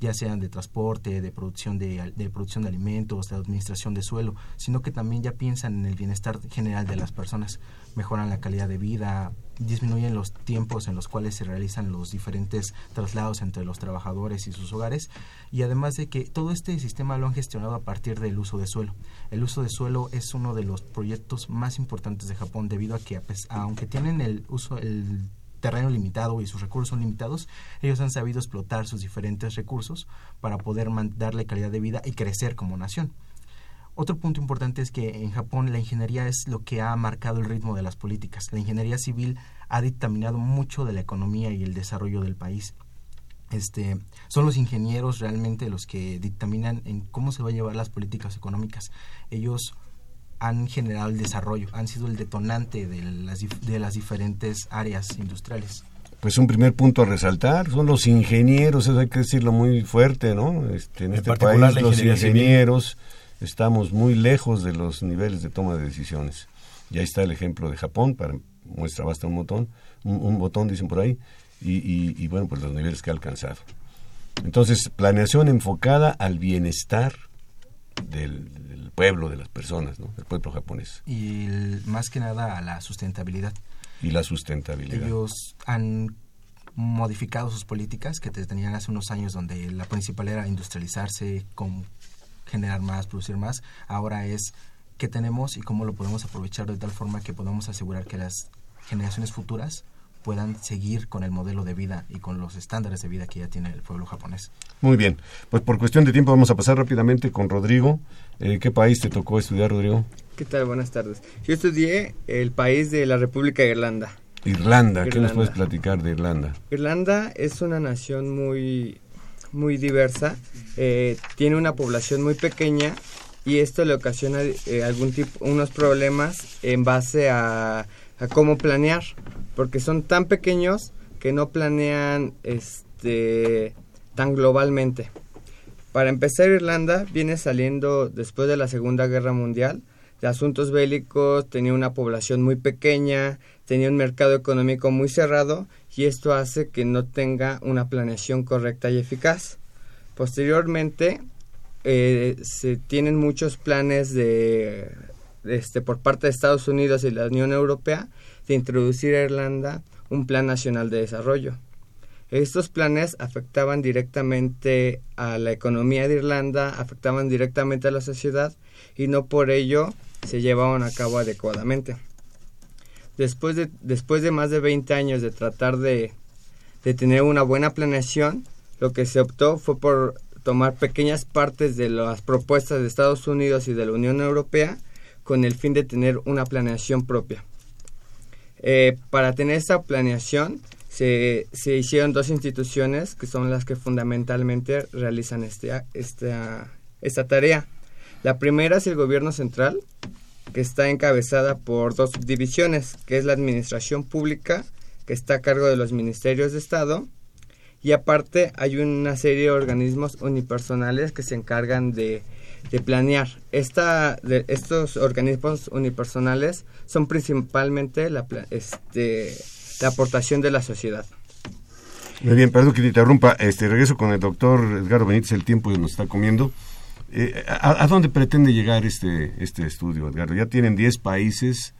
ya sean de transporte, de producción de, de, producción de alimentos, de administración de suelo, sino que también ya piensan en el bienestar general de las personas, mejoran la calidad de vida, disminuyen los tiempos en los cuales se realizan los diferentes traslados entre los trabajadores y sus hogares y además de que todo este sistema lo han gestionado a partir del uso de suelo. El uso de suelo es uno de los proyectos más importantes de Japón debido a que aunque tienen el uso el terreno limitado y sus recursos son limitados, ellos han sabido explotar sus diferentes recursos para poder darle calidad de vida y crecer como nación. Otro punto importante es que en Japón la ingeniería es lo que ha marcado el ritmo de las políticas. La ingeniería civil ha dictaminado mucho de la economía y el desarrollo del país. Este, son los ingenieros realmente los que dictaminan en cómo se va a llevar las políticas económicas. Ellos han generado el desarrollo, han sido el detonante de las, de las diferentes áreas industriales. Pues un primer punto a resaltar son los ingenieros, eso hay que decirlo muy fuerte, ¿no? Este, en, este país los ingenieros estamos muy lejos de los niveles de toma de decisiones. Y ahí está el ejemplo de Japón, para muestra basta un botón, un, botón dicen por ahí, y, y bueno, pues los niveles que ha alcanzado. Entonces, planeación enfocada al bienestar del, pueblo, de las personas, ¿no? del pueblo japonés. Y más que nada a la sustentabilidad. Y la sustentabilidad. Ellos han modificado sus políticas que tenían hace unos años donde la principal era industrializarse, con generar más, producir más. Ahora es qué tenemos y cómo lo podemos aprovechar de tal forma que podamos asegurar que las generaciones futuras puedan seguir con el modelo de vida y con los estándares de vida que ya tiene el pueblo japonés. Muy bien, pues por cuestión de tiempo vamos a pasar rápidamente con Rodrigo. Eh, ¿Qué país te tocó estudiar, Rodrigo? ¿Qué tal? Buenas tardes. Yo estudié el país de la República de Irlanda. Irlanda, ¿qué nos puedes platicar de Irlanda? Irlanda es una nación muy, muy diversa, eh, tiene una población muy pequeña y esto le ocasiona eh, algún tipo, unos problemas en base a a cómo planear, porque son tan pequeños que no planean este tan globalmente. Para empezar, Irlanda viene saliendo después de la Segunda Guerra Mundial de asuntos bélicos, tenía una población muy pequeña, tenía un mercado económico muy cerrado y esto hace que no tenga una planeación correcta y eficaz. Posteriormente, eh, se tienen muchos planes de este, por parte de Estados Unidos y la Unión Europea de introducir a Irlanda un plan nacional de desarrollo. Estos planes afectaban directamente a la economía de Irlanda, afectaban directamente a la sociedad y no por ello se llevaban a cabo adecuadamente. Después de, después de más de 20 años de tratar de, de tener una buena planeación, lo que se optó fue por tomar pequeñas partes de las propuestas de Estados Unidos y de la Unión Europea con el fin de tener una planeación propia. Eh, para tener esta planeación se, se, hicieron dos instituciones que son las que fundamentalmente realizan este, esta, esta tarea. La primera es el gobierno central, que está encabezada por dos divisiones, que es la administración pública, que está a cargo de los ministerios de Estado, y aparte hay una serie de organismos unipersonales que se encargan de de planear. Esta, de, estos organismos unipersonales son principalmente la, este, la aportación de la sociedad. Muy bien, perdón que te interrumpa. Este, regreso con el doctor Edgardo Benítez, el tiempo nos está comiendo. Eh, ¿a, dónde pretende llegar este, este estudio, Edgardo? Ya tienen 10 países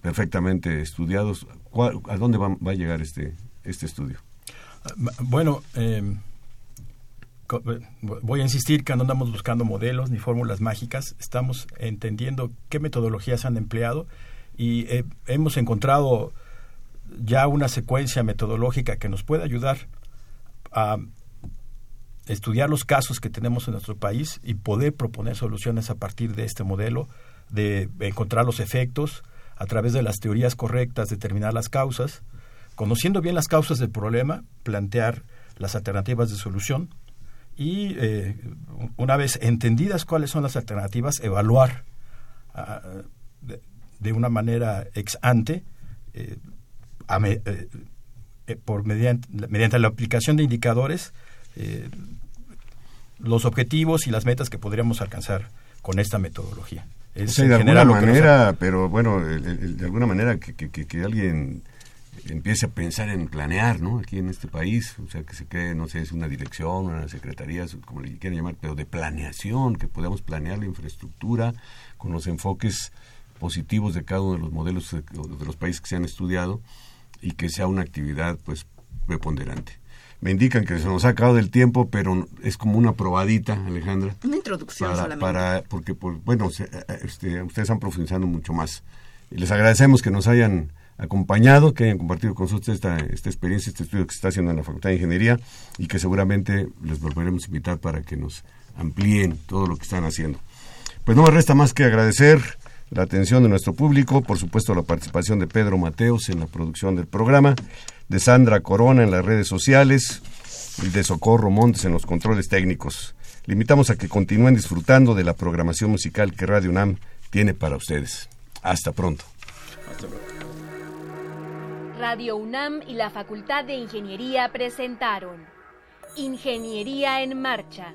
perfectamente estudiados. ¿A dónde va, a llegar este, este estudio? Bueno, em, eh, voy a insistir que no andamos buscando modelos ni fórmulas mágicas, estamos entendiendo qué metodologías han empleado y eh, hemos encontrado ya una secuencia metodológica que nos puede ayudar a estudiar los casos que tenemos en nuestro país y poder proponer soluciones a partir de este modelo, de encontrar los efectos a través de las teorías correctas, determinar las causas, conociendo bien las causas del problema, plantear las alternativas de solución y eh, una vez entendidas cuáles son las alternativas, evaluar ah, de, una manera ex ante eh, eh, por mediante, mediante la aplicación de indicadores eh, los objetivos y las metas que podríamos alcanzar con esta metodología. Es de alguna manera, pero bueno, de alguna manera que, que, alguien empiece a pensar en planear, ¿no? Aquí en este país, o sea, que se cree, no sé, es una dirección, una secretaría, como le quieran llamar, pero de planeación, que podamos planear la infraestructura con los enfoques positivos de cada uno de los modelos de los países que se han estudiado y que sea una actividad pues preponderante. Me indican que se nos ha acabado el tiempo, pero es como una probadita, Alejandra. Una introducción para, solamente. Para, porque, pues, bueno, eh, eh, este, ustedes han profundizado mucho más. Y les agradecemos que nos hayan acompañado, que hayan compartido con nosotros esta, esta experiencia, este estudio que se está haciendo en la Facultad de Ingeniería y que seguramente les volveremos a invitar para que nos amplíen todo lo que están haciendo. Pues no me resta más que agradecer la atención de nuestro público, por supuesto la participación de Pedro Mateos en la producción del programa, de Sandra Corona en las redes sociales y de Socorro Montes en los controles técnicos. Le invitamos a que continúen disfrutando de la programación musical que Radio UNAM tiene para ustedes. Hasta pronto. Radio UNAM y la Facultad de Ingeniería presentaron Ingeniería en Marcha